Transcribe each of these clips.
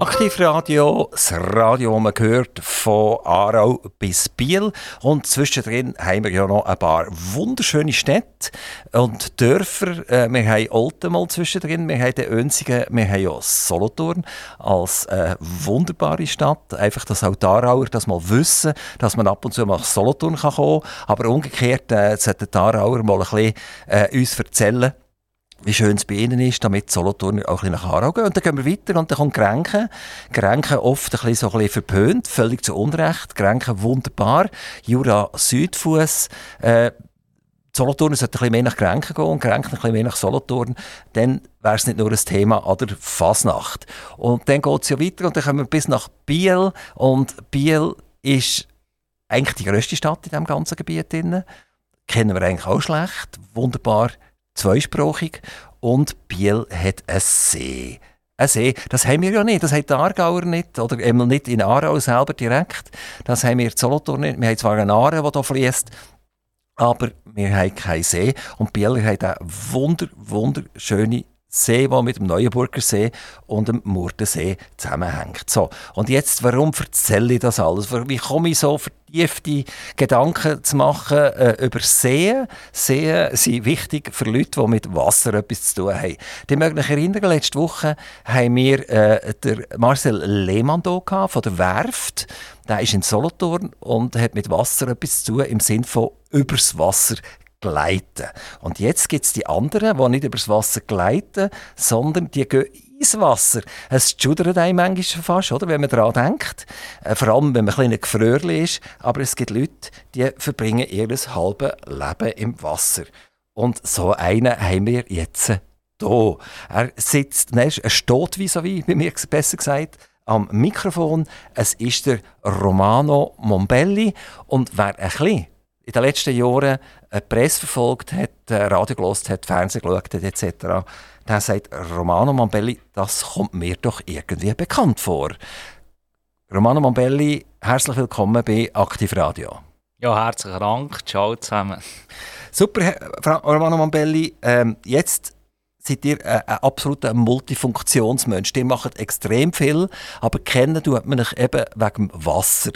Aktivradio, das Radio, das man hört, von Aarau bis Biel. Und zwischendrin haben wir ja noch ein paar wunderschöne Städte und Dörfer. Äh, wir haben Olten mal zwischendrin, wir haben Önsigen, wir haben ja Solothurn als äh, wunderbare Stadt. Einfach, dass auch die Aarauer das mal wissen, dass man ab und zu mal nach Solothurn kommen kann. Aber umgekehrt äh, sollten die Aarauer mal ein bisschen äh, uns erzählen, wie schön es bei ihnen ist, damit Solothurn auch ein bisschen nach Aarau gehen. Und dann gehen wir weiter und dann kommt Grenken. Grenken oft ein bisschen so ein bisschen verpönt, völlig zu Unrecht. Grenken wunderbar. Jura Südfuss. Äh, Solothurn sollte ein bisschen mehr nach Grenken gehen und Grenken ein bisschen mehr nach Solothurn. Dann wäre es nicht nur ein Thema an der Fasnacht. Und dann geht es ja weiter und dann kommen wir bis nach Biel. Und Biel ist eigentlich die grösste Stadt in diesem ganzen Gebiet. Kennen wir eigentlich auch schlecht. Wunderbar zweisprachig und Biel hat einen See. Ein See, das haben wir ja nicht, das hat die Aargauer nicht, oder einmal nicht in Aarau selber direkt, das haben wir in Solothurn nicht. Wir haben zwar einen Aare, der hier fließt, aber wir haben keinen See. Und Biel hat einen wunder, wunderschönen See, der mit dem Neuenburger See und dem Murdensee zusammenhängt. So, und jetzt, warum erzähle ich das alles? Wie komme ich so vertiefte Gedanken zu machen äh, über Seen? Seen sind wichtig für Leute, die mit Wasser etwas zu tun haben. Die mögen mich erinnern, letzte Woche haben wir äh, der Marcel Lehmann hier von der Werft. Der ist in Solothurn und hat mit Wasser etwas zu tun, im Sinne von übers Wasser gleiten. Und jetzt gibt es die anderen, die nicht übers Wasser gleiten, sondern die gehen ins Wasser. Es schudert einem manchmal fast, oder, wenn man daran denkt. Äh, vor allem, wenn man ein kleiner ist. Aber es gibt Leute, die verbringen ihr halbes Leben im Wasser. Und so einen haben wir jetzt hier. Er sitzt, nein, er steht wie, bei mir besser gesagt, am Mikrofon. Es ist der Romano Mombelli. Und wer ein bisschen in den letzten Jahren die Presse verfolgt hat, Radio gelost hat, Fernsehen geschaut hat, etc., der sagt, Romano Mombelli, das kommt mir doch irgendwie bekannt vor. Romano Mombelli, herzlich willkommen bei Aktiv Radio. Ja, herzlichen Dank. Ciao zusammen. Super, Romano Mombelli. Ähm, jetzt seid ihr ein, ein absoluter Multifunktionsmensch. Ihr macht extrem viel, aber kennen tut man euch eben wegen Wasser.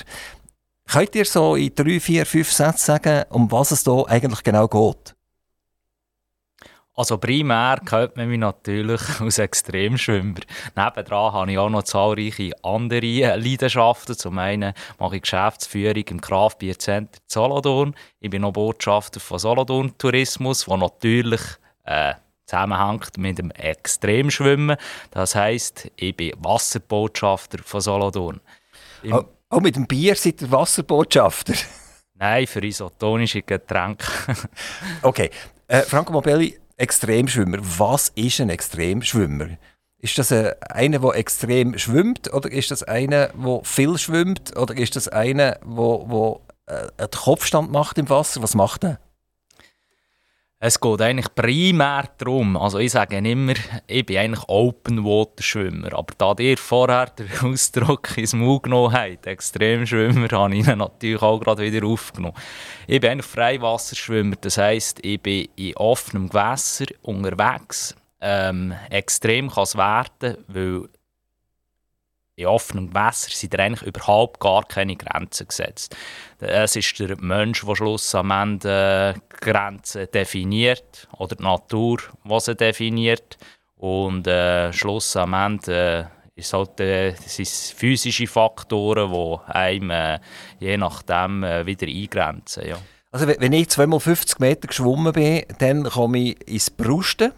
Könnt ihr so in drei, vier, fünf Sätzen sagen, um was es hier eigentlich genau geht? Also primär kennt man mich natürlich als Extremschwimmer. Nebendran habe ich auch noch zahlreiche andere Leidenschaften. Zum einen mache ich Geschäftsführung im Center Solothurn. Ich bin noch Botschafter von Solothurn Tourismus, der natürlich äh, zusammenhängt mit dem Extremschwimmen. Das heisst, ich bin Wasserbotschafter von Solothurn. oh. Auch mit dem Bier seid ihr Wasserbotschafter? Nein, für isotonische Getränke. okay. Äh, Franco Mobelli, Extremschwimmer. Was ist ein Extremschwimmer? Ist das äh, einer, der extrem schwimmt? Oder ist das einer, der viel schwimmt? Oder ist das einer, der, der äh, einen Kopfstand macht im Wasser? Was macht er? Es geht eigentlich primär darum, also ich sage immer, ich bin eigentlich Open Water Schwimmer, aber da ihr vorher den Ausdruck ins Mund genommen habt, Extremschwimmer, habe ich ihn natürlich auch gerade wieder aufgenommen. Ich bin eigentlich Freiwasserschwimmer, das heisst, ich bin in offenem Gewässer unterwegs. Ähm, extrem kann es werden, weil in offenem Gewässer sind eigentlich überhaupt gar keine Grenzen gesetzt. Es ist der Mensch, der schluss am Ende Grenzen definiert oder die Natur, die sie definiert. Und äh, Schluss am Ende äh, ist halt, äh, sind physische Faktoren, die einem äh, je nachdem äh, wieder eingrenzen. Ja. Also wenn ich zweimal 50 Meter geschwommen bin, dann komme ich ins Brusten.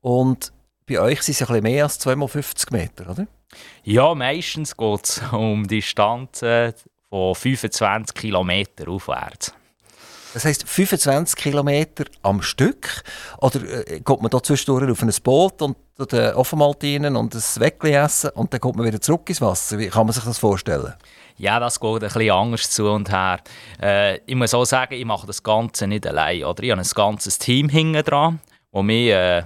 Und bei euch sind es ein bisschen mehr als zweimal 50 Meter, oder? Ja, meistens geht es um Distanzen von 25 km aufwärts. Das heisst 25 km am Stück? Oder äh, geht man da zwischendurch auf ein Boot und den Offenmaltinen und ein Weckli essen und dann kommt man wieder zurück ins Wasser? Wie kann man sich das vorstellen? Ja, das geht ein bisschen anders zu und her. Äh, ich muss auch sagen, ich mache das Ganze nicht allein. Oder? Ich habe ein ganzes Team hinten dran, das mich äh,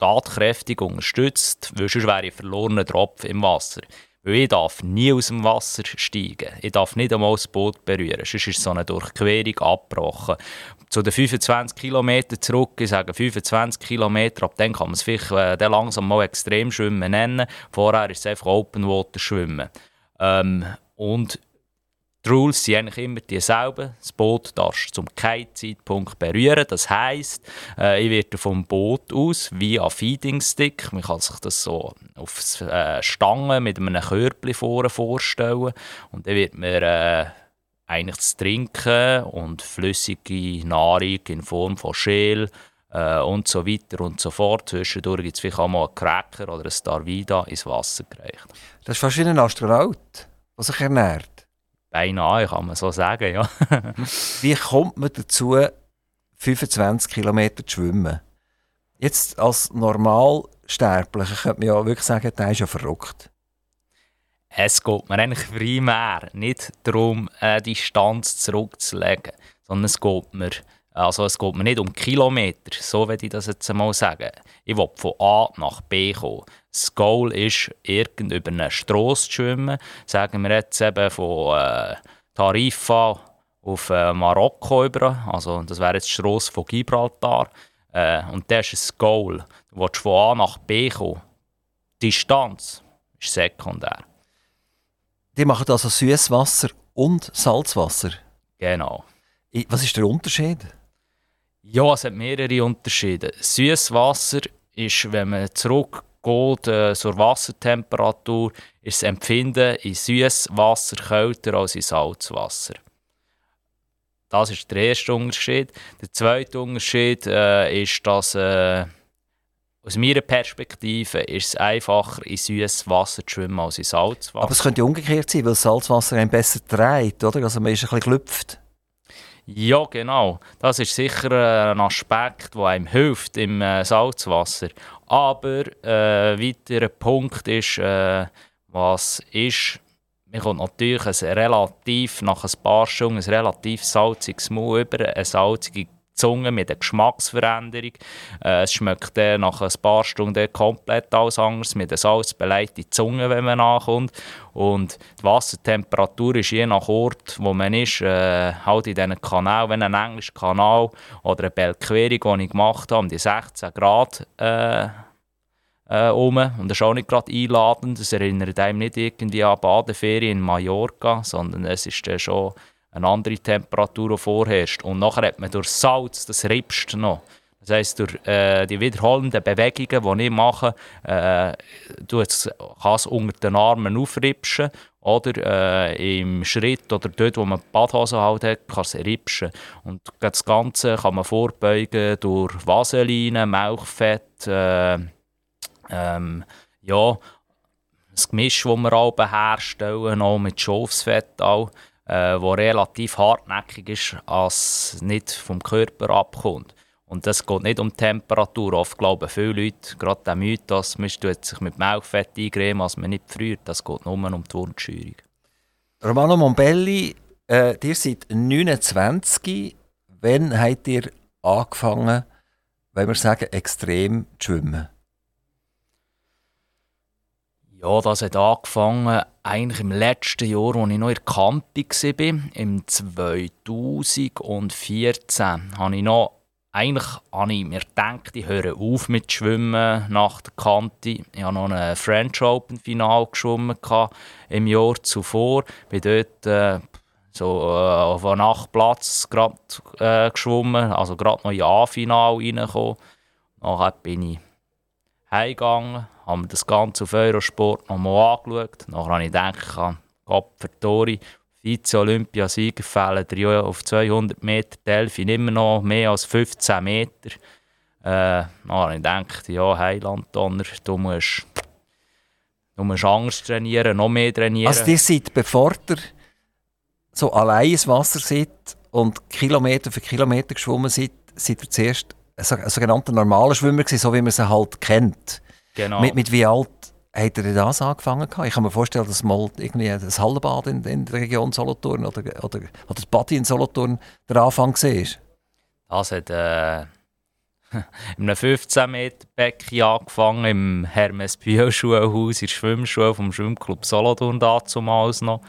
tatkräftig unterstützt, weil sonst wäre ich verlorener Tropf im Wasser. Weil ich darf nie aus dem Wasser steigen. Ich darf nicht einmal das Boot berühren. Sonst ist so eine Durchquerung abgebrochen. Zu den 25 Kilometern zurück, ich sage 25 Kilometer, ab dann kann man es vielleicht äh, langsam mal extrem schwimmen nennen. Vorher ist es einfach Open Water schwimmen. Ähm, und die Rules sind eigentlich immer dieselben. Das Boot darfst du zum keinen Zeitpunkt berühren. Das heisst, äh, ich werde vom Boot aus via Feeding Stick, man kann sich das so auf äh, Stangen mit einem Körbchen vorne vorstellen und dann wird man äh, eigentlich das Trinken und flüssige Nahrung in Form von Schäl äh, und so weiter und so fort. Zwischendurch gibt es vielleicht auch mal einen Cracker oder ein Starvida ins Wasser gereicht. Das ist fast wie ein Astronaut, der sich ernährt. Beinahe, kann man so sagen, ja. Wie kommt man dazu, 25 Kilometer zu schwimmen? Jetzt als Normalsterblicher könnte man ja wirklich sagen, der ist ja verrückt. Es geht mir eigentlich primär nicht darum, eine Distanz zurückzulegen, sondern es geht mir, also es geht mir nicht um Kilometer, so würde ich das jetzt einmal sagen. Ich will von A nach B kommen. Das Goal ist, irgend über eine Strasse zu schwimmen. Sagen wir jetzt eben von äh, Tarifa auf äh, Marokko über. Also das wäre jetzt die Strasse von Gibraltar. Äh, und das ist das Goal. Du willst von A nach B kommen. Die Distanz ist sekundär. Die machen also Süßwasser und Salzwasser? Genau. Was ist der Unterschied? Ja, es hat mehrere Unterschiede. Süßwasser ist, wenn man zurück geht äh, zur Wassertemperatur, ist das Empfinden in Süßwasser kälter als in Salzwasser. Das ist der erste Unterschied. Der zweite Unterschied äh, ist, dass äh, aus meiner Perspektive ist es einfacher, in süßes Wasser zu schwimmen als in Salzwasser. Aber es könnte umgekehrt sein, weil Salzwasser einen besser dreht, oder? Also man ist ein bisschen gelüpft. Ja, genau. Das ist sicher äh, ein Aspekt, der einem hilft im äh, Salzwasser. Aber äh, weiterer Punkt ist, äh, was ist, man kommt natürlich ein relativ, nach ein paar Stunden ein relativ salziges Maul über, eine salzige Zunge mit einer Geschmacksveränderung. Äh, es schmeckt dann nach ein paar Stunden komplett alles anders, mit einer salzbeleidigten Zunge, wenn man nachkommt. Und die Wassertemperatur ist je nach Ort, wo man ist, äh, halt in diesen Kanal, wenn ein englischer Kanal oder eine Belquerung, die ich gemacht habe, um die 16 Grad äh, äh, um. Und das ist auch nicht gerade einladend. Das erinnert einem nicht irgendwie an Badeferien in Mallorca, sondern es ist dann schon eine andere Temperatur vorherrscht. Und nachher hat man durch Salz, das ripst noch. Das heisst, durch äh, die wiederholenden Bewegungen, die ich mache, äh, kann es unter den Armen aufripschen oder äh, im Schritt oder dort, wo man die Badhose halt hat, kann es ripschen. Und das Ganze kann man vorbeugen durch Vaseline, Milchfett, äh, ähm, ja, das Gemisch, das wir auch herstellen, auch mit Schafsfett auch äh, wo relativ hartnäckig ist, als nicht vom Körper abkommt. Und das geht nicht um Temperatur. Oft glauben viele Leute, gerade der Mythos, man tut sich mit Milchfett eingremen, als man nicht friert. Das geht nur um die Wundscheuerung. Romano Mombelli, äh, ihr seid 29. Wann habt ihr angefangen, wenn wir sagen, extrem zu schwimmen? Ja, das hat angefangen eigentlich im letzten Jahr, als ich noch in der Kante war. Im 2014 habe ich noch eigentlich habe ich mir gedacht, ich höre auf mit Schwimmen nach der Kante. Ich habe noch ein French Open Final geschwommen im Jahr zuvor. Ich bin dort äh, so äh, auf einem Nachtplatz grad, äh, geschwommen, also gerade noch in A-Final reingekommen. Nachher bin ich heimgegangen, habe mir das Ganze auf Eurosport nochmal angeschaut. Nachher habe ich gedacht, Gott Tori, Vize-Olympiasieger fehlen dir auf 200 Meter Delfin immer noch mehr als 15 Meter. Äh, habe ich gedacht, ja, Heiland-Donner, du musst, du musst anders trainieren, noch mehr trainieren. Also ihr seid, bevor ihr so allein ins Wasser seid und Kilometer für Kilometer geschwommen seid, seid ihr zuerst ein sogenannter normaler Schwimmer gewesen, so wie man sie halt kennt. Genau. Mit, mit wie alt hat er das angefangen? Ich kann mir vorstellen, dass mal irgendwie das Hallenbad in, in der Region Solothurn oder, oder, oder das Badi in Solothurn der Anfang war. Das hat, äh, in einem 15 Meter Becken angefangen, im Hermes Bio Schulhaus, in der Schwimmschule vom Schwimmclub Solothurn damals noch.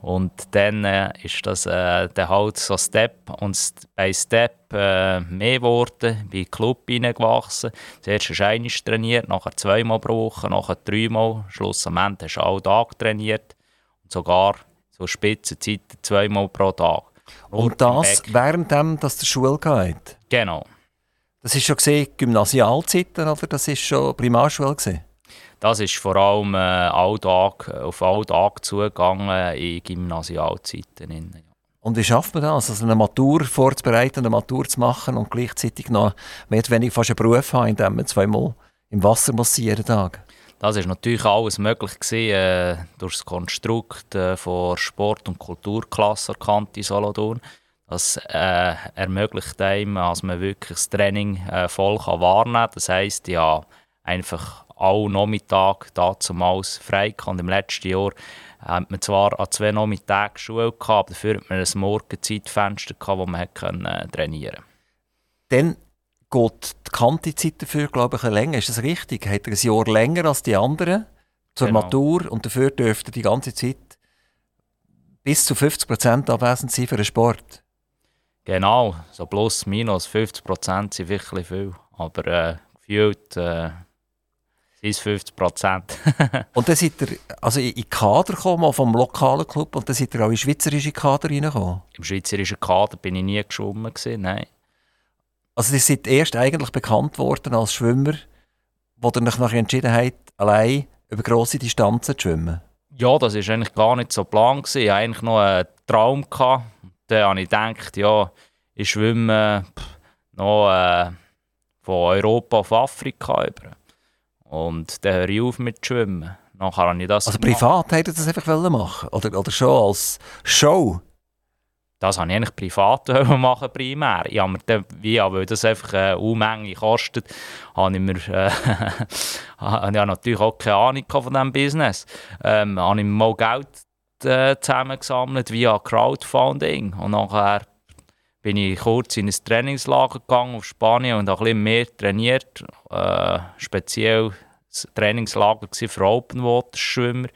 Und dann äh, ist das äh, der halt so Step und bei Step äh, mehr geworden, bin in den Club hineingewachsen. Zuerst hast du einmal trainiert, nachher zweimal pro Woche, nachher dreimal. Schlussendlich hast du alle Tag trainiert und sogar so Spitzenzeiten zweimal pro Tag. Und das während dem, dass der Schule geht? Genau. Das ist schon gesehen Gymnasialzeiten oder das ist schon Primarschule gesehen? Das ist vor allem äh, Alltag, auf Alltag zugegangen in Gymnasialzeiten. Und wie schafft man das? Also eine Matur vorzubereiten, eine Matur zu machen und gleichzeitig noch mehr oder weniger fast einen Beruf haben, indem man zweimal im Wasser muss jeden Tag? Das ist natürlich alles möglich gewesen, äh, durch das Konstrukt äh, von Sport- und Kulturklasse erkannt in Solothurn. Das äh, ermöglicht einem, dass man wirklich das Training äh, voll kann wahrnehmen kann. Das heisst, ja, einfach alle Nachmittag dazumals frei Und im letzten Jahr hat man zwar an zwei Nachmittagen Schule gehabt, aber dafür hat man ein Morgenzeitfenster gehabt, wo man können, äh, trainieren konnte. Dann geht die Kantizeit dafür, glaube ich, länger. Ist das richtig? Hat er ein Jahr länger als die anderen zur genau. Matur und dafür dürfte die ganze Zeit bis zu 50 Prozent abwesend sein für den Sport? Genau, so plus minus 50 Prozent sind wirklich viel. Aber äh, gefühlt äh, sind es 50 Prozent. und dann seid ihr also in den Kader gekommen, vom lokalen Club, und dann seid ihr auch in schweizerische Kader reingekommen? Im schweizerischen Kader bin ich nie geschwommen, gewesen, nein. Also ihr seid erst eigentlich bekannt worden als Schwimmer, wo ihr euch nachher entschieden habt, allein über grosse Distanzen zu schwimmen? Ja, das war eigentlich gar nicht so geplant. Ich hatte eigentlich noch einen Traum. Gehabt. Habe ich gedacht, ja, ich schwimme noch äh, von Europa auf Afrika über. Und dann höre ich auf mit Schwimmen. Nachher habe ich das also gemacht. privat hätte das einfach machen oder, oder schon als Show? Das wollte ich eigentlich privat machen, primär. Ich habe mir dann, wie, weil das einfach eine Unmenge kostet, habe ich mir äh, habe ich natürlich auch keine Ahnung von diesem Business. Ähm, habe ich mal Geld äh, zusammengesammelt via Crowdfunding und nachher bin ich kurz in ein Trainingslager gegangen auf Spanien und ein bisschen mehr trainiert. Äh, speziell das Trainingslager für Open Water Schwimmer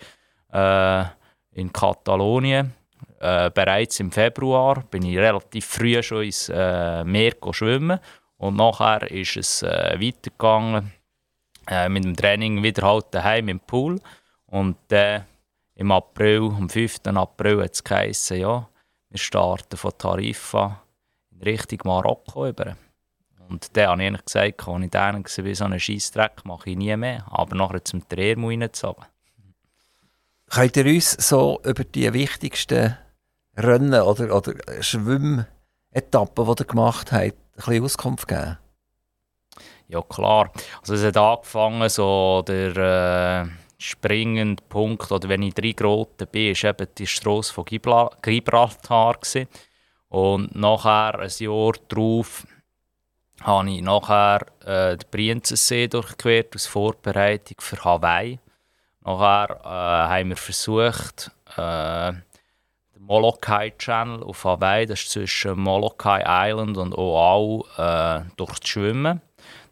äh, in Katalonien. Äh, bereits im Februar bin ich relativ früh schon ins äh, Meer schwimmen und nachher ist es äh, weitergegangen äh, mit dem Training wieder halt daheim im Pool und im April, am 5. April hat es geheißen, ja, wir starten von Tarifa Richtung Marokko über. Und dann habe ich gesagt, als ich dann war, so einen Scheissdreck mache ich nie mehr. Aber nachher zum Training reingezogen. Könnt ihr uns so über die wichtigsten Rennen oder, oder Schwimmetappen, die ihr gemacht habt, ein bisschen Auskunft geben? Ja, klar. Also es hat angefangen, so der äh, springende Punkt, oder wenn ich drei Groten bin, war eben die Strasse von Gibraltar. Gewesen. Und nachher, ein Jahr darauf, habe ich nachher äh, den Brienzensee durchquert als Vorbereitung für Hawaii. Nachher äh, haben wir versucht, äh, den Molokai Channel auf Hawaii, das ist zwischen Molokai Island und Oahu, äh, durchzuschwimmen.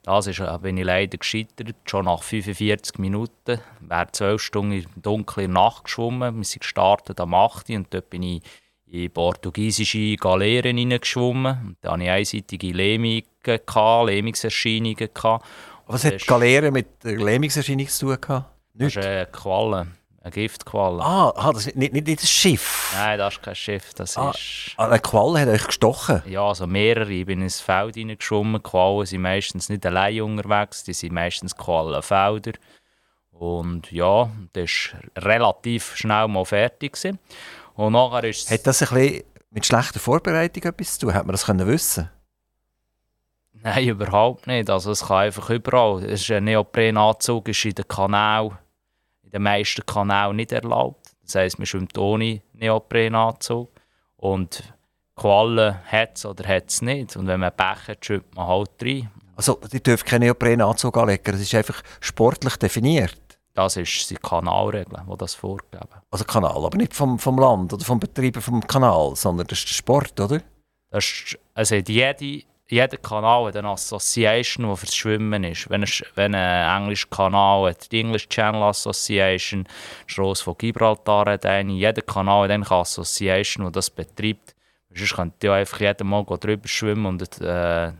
Das ist, äh, bin ich leider gescheitert, schon nach 45 Minuten. Wäre 12 Stunden in dunkler Nacht geschwommen. Wir sind gestartet am 8. und dort bin ich in portugiesische Galeeren hineingeschwommen. Da hatte ich einseitige Lähmungen, Lähmungserscheinungen. Was hat Galeeren mit Lähmungserscheinungen zu tun? Gehabt? Das ist eine Qualle, eine Giftqualle. Ah, ah das ist nicht, nicht, nicht ein Schiff? Nein, das ist kein Schiff. Das ah, ist... Ah, eine Qualle hat euch gestochen? Ja, also mehrere. Ich bin ins Feld hineingeschwommen. Quallen sind meistens nicht allein unterwegs, die sind meistens Quallenfelder. Und ja, das war relativ schnell mal fertig. Gewesen. Und nachher ist Hat das ein bisschen mit schlechter Vorbereitung etwas zu tun? Hat man das können wissen Nein, überhaupt nicht. Also es kann einfach überall. Es ist ein Neoprenanzug ist in den Kanälen, in den meisten Kanälen nicht erlaubt. Das heisst, man schwimmt ohne Neoprenanzug. Und Quallen hat es oder hat es nicht. Und wenn man Pech hat, schwimmt man halt rein. Also, die dürfen keinen Neoprenanzug anlegen. Das ist einfach sportlich definiert. Das ist die Kanalregeln, die das vorgeben. Also Kanal, aber nicht vom, vom Land oder vom Betreiber vom Kanal, sondern das ist der Sport, oder? Das ist, also jede, jeder Kanal hat eine Association, die fürs Schwimmen ist. Wenn, es, wenn ein englischer Kanal hat, die English Channel Association, Strasse von Gibraltar hat eine, jeder Kanal hat eine Association, die das betreibt. Sonst könnte ja einfach jeder mal drüber schwimmen und äh,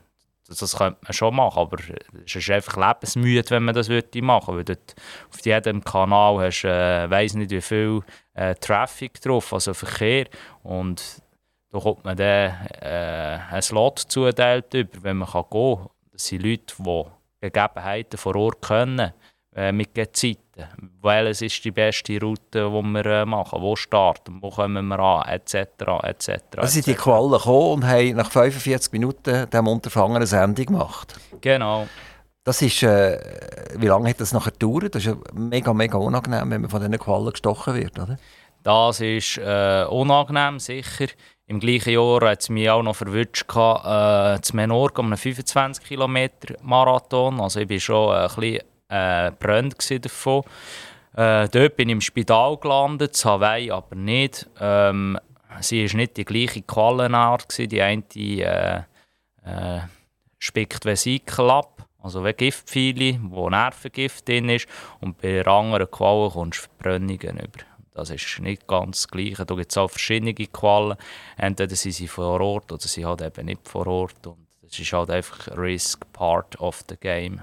das könnte man schon machen, aber es ist einfach lebensmüde, wenn man das machen würde. Weil auf jedem Kanal hast du, äh, weiss nicht wie viel äh, Traffic drauf, also Verkehr. Und da kommt man dann äh, einen Slot zuteilt über, wenn man kann gehen kann. Das sind Leute, die Gegebenheiten vor Ort können, äh, mit Gezeiten. Welches ist die beste Route, die wir äh, machen? Wo starten? Wo kommen wir an? Etc. etc. Also sind die Qualen gekommen und haben nach 45 Minuten dem Unterfangen eine Sendung gemacht? Genau. Das ist, äh, wie lange hat das nachher gedauert? Das ist ja mega, mega unangenehm, wenn man von diesen Qualen gestochen wird, oder? Das ist äh, unangenehm, sicher. Im gleichen Jahr hat es mich auch noch verwünscht, äh, zu Menorca, einem 25 km Marathon. Also ich war schon ein bisschen äh, brennt davon. Äh, dort bin ich im Spital gelandet, in Hawaii aber nicht. Ähm, sie war nicht die gleiche Quallenart. Die eine äh, äh, spickt Vesikel ab, also wie Giftpfeile, wo Nervengift drin ist. Und bei der anderen Qualle kommst du Verbrennungen über. Das ist nicht ganz das Gleiche. Da gibt es auch verschiedene Quallen. Entweder sind sie vor Ort oder sie halt eben nicht vor Ort. Und das ist halt einfach Risk part of the game.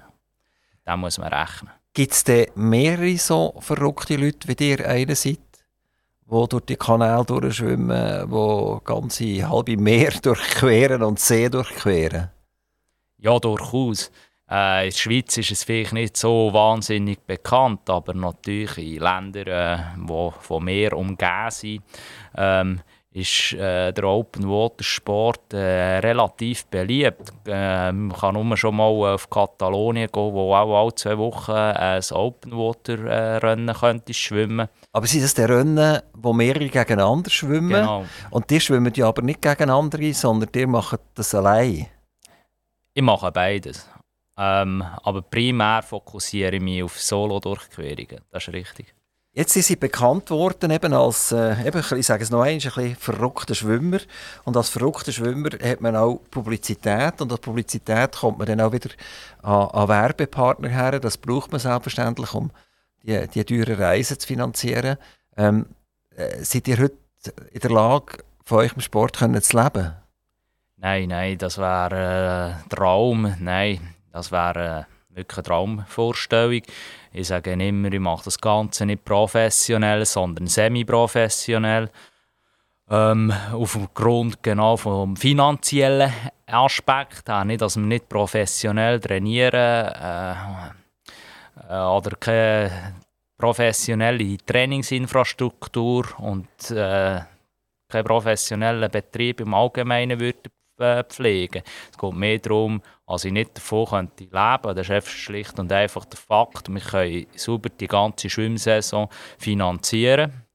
Da muss man rechnen. Gibt es denn mehrere so verrückte Leute wie dir einer seid, die durch die Kanäle durchschwimmen, die ganze halbe Meer durchqueren und See durchqueren? Ja, durchaus. Äh, in der Schweiz ist es vielleicht nicht so wahnsinnig bekannt, aber natürlich in Ländern, äh, die von Meer umgeben sind, ähm, ist äh, der Open Water Sport äh, relativ beliebt. Äh, man kann nur schon mal auf Katalonien gehen, wo auch alle zwei Wochen ein Open Water äh, Rennen könnte schwimmen. Aber sind das die Rennen, wo mehrere gegeneinander schwimmen? Genau. Und die schwimmen ja aber nicht gegeneinander, sondern die machen das allein? Ich mache beides. Ähm, aber primär fokussiere ich mich auf Solo-Durchquerungen. Das ist richtig. Jetzt sind sie bekannt worden eben als, äh, eben, ich sage es noch einmal, ein bisschen verrückter Schwimmer. Und als verrückter Schwimmer hat man auch Publizität. Und als Publizität kommt man dann auch wieder an, an Werbepartner her. Das braucht man selbstverständlich, um die, die teuren Reisen zu finanzieren. Ähm, äh, seid ihr heute in der Lage, von eurem Sport können zu leben? Nein, nein, das wäre äh, Traum. Nein, das wäre äh, wirklich eine Traumvorstellung. Ich sage immer, ich mache das Ganze nicht professionell, sondern semi-professionell. Ähm, auf dem Grund genau vom finanziellen Aspekt, auch nicht, dass wir nicht professionell trainieren äh, äh, oder keine professionelle Trainingsinfrastruktur und äh, keinen professionellen Betrieb im Allgemeinen würde pflegen. Es geht mehr darum, als ich nicht davon könnte leben. Das ist schlicht und einfach der Fakt. Wir können sauber die ganze Schwimmsaison finanzieren.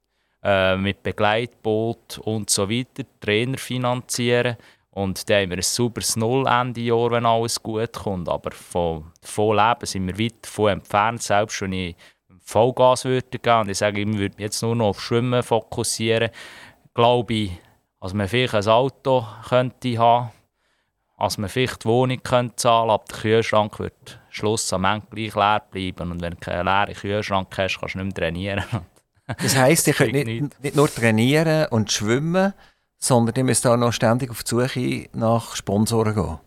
Äh, mit Begleitboot und so weiter, Trainer finanzieren. Und dann haben wir ein sauberes Null-Ende-Jahr, wenn alles gut kommt. Aber von, von Leben sind wir weit davon entfernt. Selbst wenn ich Vollgas würde gehen und ich sage, ich würde jetzt nur noch auf Schwimmen fokussieren, glaube ich, als man vielleicht ein Auto könnte haben als man vielleicht die Wohnung könnte zahlen aber der Kühlschrank wird Schluss am Ende gleich leer bleiben. Und wenn du keinen leeren Kühlschrank hast, kannst du nicht mehr trainieren. das heisst, ihr könnt nicht, nicht, nur trainieren und schwimmen, sondern ihr müsst auch noch ständig auf die Suche nach Sponsoren gehen.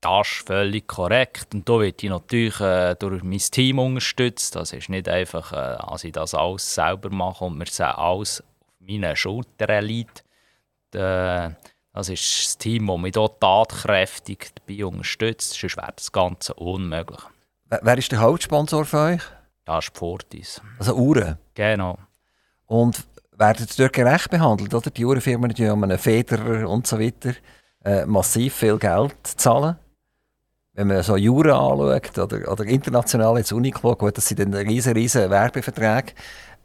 Das ist völlig korrekt. Und da wird ich natürlich äh, durch mein Team unterstützt. Das ist nicht einfach, äh, dass ich das alles selber mache und mir alles auf meine Schultern liegt. Äh, das ist das Team, das mich hier tatkräftig dabei unterstützt. Sonst wäre das Ganze unmöglich. Wer ist der Hauptsponsor für euch? Das ist Fortis. Also Uhren? Genau. Und werden Sie dort gerecht behandelt? Oder? Die Uhrenfirmen die um einen Federer und so weiter äh, massiv viel Geld zahlen. Wenn man so Jura anschaut oder, oder international jetzt Uniqlo, gut, das sind dann riesen, riesen Werbeverträge,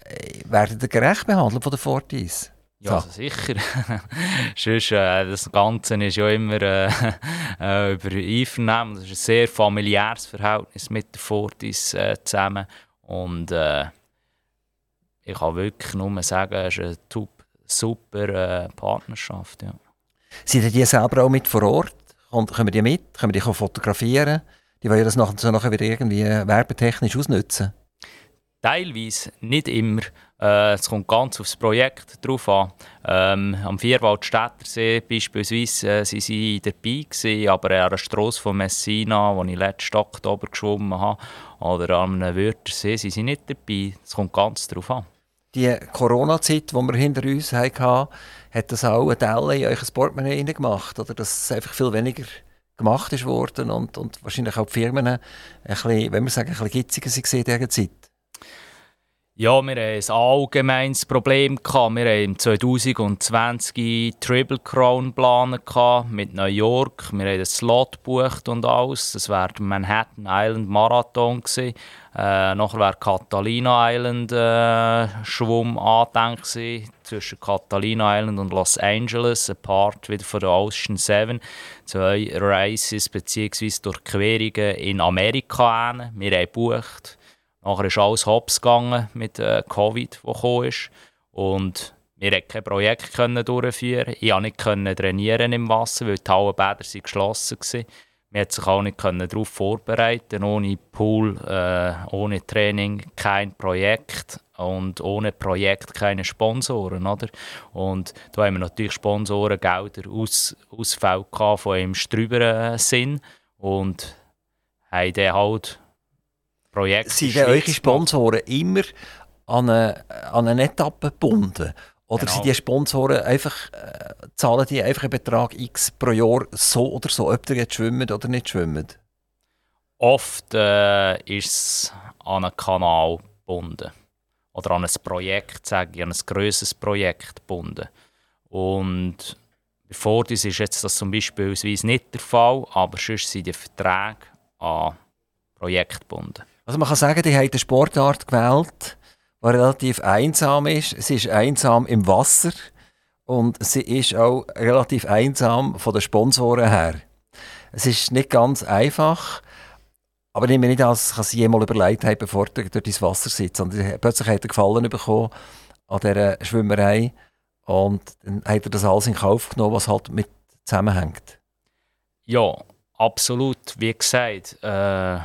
äh, werden Sie gerecht behandelt von der Fortis? Ja, also sicher. Sonst, äh, das Ganze ist ja immer äh, äh, über Einvernehmen. Das ist ein sehr familiäres Verhältnis mit der Fortis äh, zusammen. Und äh, ich kann wirklich nur sagen, es ist eine top, super äh, Partnerschaft. Ja. Seid ihr selber auch mit vor Ort? und kommen die mit, können die fotografieren. Die wollen das nachher, so nachher wieder irgendwie werbetechnisch ausnutzen. Teilweise, nicht immer. Äh, es kommt ganz aufs Projekt drauf an. Ähm, am Vierwaldstättersee beispielsweise äh, sie sie dabei gewesen, aber an der Strasse von Messina, wo ich letzten Oktober geschwommen habe, oder an einem Wörthersee, sind sie nicht dabei. Es kommt ganz drauf an. Die Corona-Zeit, die wir hinter uns hatten, hat das auch eine Teil in euch Portemonnaie gemacht? Oder dass es einfach viel weniger gemacht ist worden und, und wahrscheinlich auch die Firmen ein bisschen, wenn wir sagen, ein bisschen gitziger waren in dieser Zeit? Ja, wir hatten ein allgemeines Problem. Wir haben 2020 Triple Crown planen mit New York. Wir haben einen Slot gebucht und alles. Das wäre der Manhattan Island Marathon gewesen. Äh, nachher wäre Catalina Island äh, Schwumm angedenkt zwischen Catalina Island und Los Angeles, ein Part wieder von der Ocean Seven. Zwei Races bzw. Durchquerungen in Amerika. Wir haben gebucht. Nachher ist alles hops gegangen mit äh, Covid, das gekommen ist. Und wir konnten kein Projekt können durchführen. Ich konnte nicht trainieren im Wasser, weil die Hallenbäder geschlossen waren. Wir konnten sich auch nicht darauf vorbereiten. Ohne Pool, äh, ohne Training kein Projekt und ohne Projekt keine Sponsoren. Oder? Und da haben wir natürlich Sponsoren, Gelder, Aus, Ausfälle von im strüberen Sinn und haben dann halt Projekt. Sind eure Sponsoren immer an eine, an eine Etappe gebunden? Oder genau. sind die Sponsoren einfach, äh, zahlen die einfach einen Betrag X pro Jahr so oder so, ob ihr jetzt schwimmt oder nicht schwimmt? Oft äh, ist es an einen Kanal gebunden. Oder an ein Projekt, sage ich, an ein grösseres Projekt gebunden. Und bevor das ist jetzt das zum Beispiel nicht der Fall, aber sonst sind die Verträge an Projekte gebunden. Also man kann sagen, die haben eine Sportart gewählt, die relativ einsam ist. Sie ist einsam im Wasser und sie ist auch relativ einsam von den Sponsoren her. Es ist nicht ganz einfach, aber ich nehme nicht an, dass sie jemals überlegt haben, bevor er durch das Wasser sitzt. Und plötzlich hat er Gefallen bekommen an dieser Schwimmerei und dann hat er das alles in Kauf genommen, was halt mit zusammenhängt. Ja, absolut. Wie gesagt, äh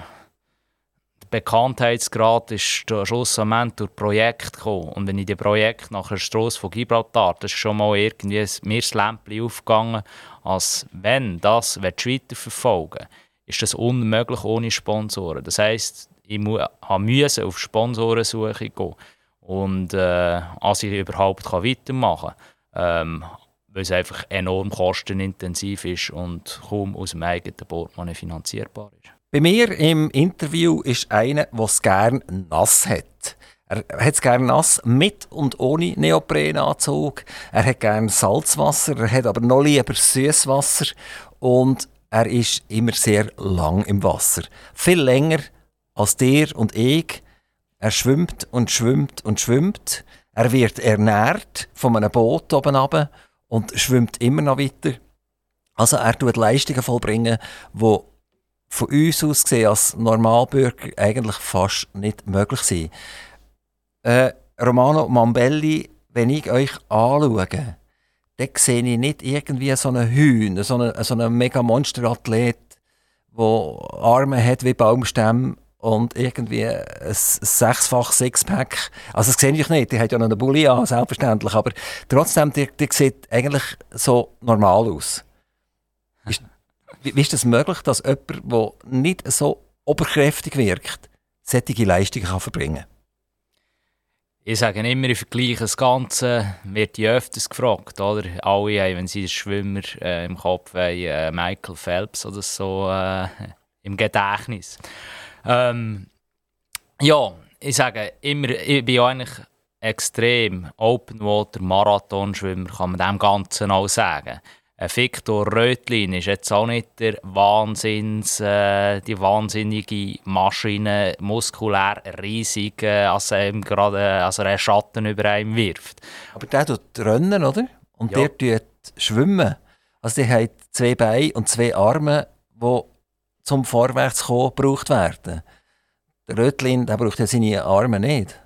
Bekanntheitsgrad ist schlussendlich durch Projekt gekommen. Und wenn ich die Projekt nach der Strasse von Gibraltar, das ist schon mal irgendwie mir das Lämpchen aufgegangen, als wenn das weiterverfolgen ist das unmöglich ohne Sponsoren. Das heisst, ich musste auf Sponsorensuche gehen. Und äh, als ich überhaupt kann weitermachen kann, ähm, weil es einfach enorm kostenintensiv ist und kaum aus dem eigenen Portemonnaie finanzierbar ist. Bei mir im Interview ist einer, der es gerne nass hat. Er hat es gerne nass, mit und ohne Neoprenanzug. Er hat gerne Salzwasser, er hat aber noch lieber Süßwasser. Und er ist immer sehr lang im Wasser. Viel länger als der und ich. Er schwimmt und schwimmt und schwimmt. Er wird ernährt von einem Boot oben und schwimmt immer noch weiter. Also er tut Leistungen vollbringen, die von uns aus gesehen als Normalbürger eigentlich fast nicht möglich sind. Äh, Romano Mambelli, wenn ich euch anschaue, dann sehe ich nicht irgendwie so einen Hühn, so einen, so einen mega Monsterathlet, der Arme hat wie Baumstämme und irgendwie ein sechsfach Sixpack. Also das sehe ich nicht, die hat ja noch einen Bulli an, selbstverständlich, aber trotzdem, die, die sieht eigentlich so normal aus. Wie, wie ist es das möglich, dass jemand, der nicht so oberkräftig wirkt, solche Leistungen kann verbringen? Ich sage immer, ich vergleiche das Ganze, wird ich öfters gefragt, oder? Alle haben, wenn sie einen Schwimmer äh, im Kopf haben, äh, Michael Phelps oder so äh, im Gedächtnis. Ähm, ja, ich sage immer, ich bin eigentlich extrem Open Water Marathonschwimmer, kann man dem Ganzen auch sagen. Victor Rötlin ist jetzt auch nicht der Wahnsinns, äh, die wahnsinnige Maschine, muskulär riesig, äh, als er ihm gerade als er einen Schatten über einem wirft. Aber der tut rennen, oder? Und ja. der tut schwimmen. Also der hat zwei Beine und zwei Arme, die zum Vorwärtskommen gebraucht werden. Der Rötlin der braucht ja seine Arme nicht.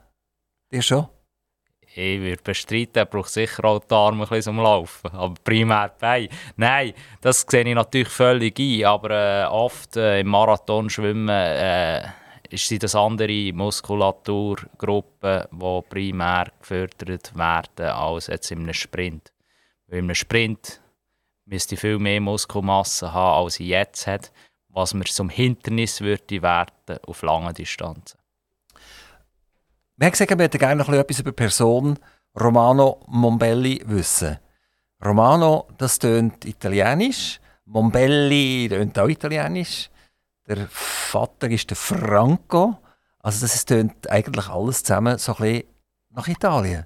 Der schon? Ich würde bestreiten, er braucht sicher auch die Arme ein bisschen zum Laufen, aber primär die Beine. Nein, das sehe ich natürlich völlig ein, aber äh, oft äh, im Marathon schwimmen äh, sind das andere Muskulaturgruppen, die primär gefördert werden als jetzt in einem Sprint. Weil in einem Sprint müsste ich viel mehr Muskelmasse haben, als ich jetzt habe, was mir zum Hindernis würde werden auf langen Distanzen. Wir haben gesagt, wir möchten gerne noch etwas über die Person Romano Mombelli wissen. Romano, das tönt italienisch. Mombelli tönt auch italienisch. Der Vater ist der Franco. Also das tönt eigentlich alles zusammen so ein bisschen nach Italien.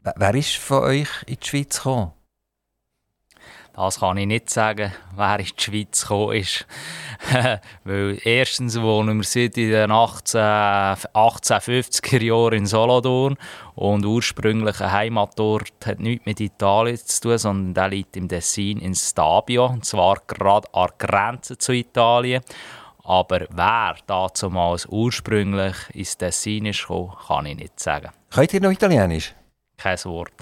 Wer ist von euch in die Schweiz gekommen? Das kann ich nicht sagen, wer in die Schweiz gekommen ist. Weil erstens wohnen wir seit den 18, 1850er Jahren in Solothurn und ursprünglich ein Heimatort hat nichts mit Italien zu tun, sondern der liegt im Tessin in Stabio, und zwar gerade an der Grenze zu Italien. Aber wer damals ursprünglich ins Tessin ist kann ich nicht sagen. Könnt ihr noch Italienisch? Kein Wort.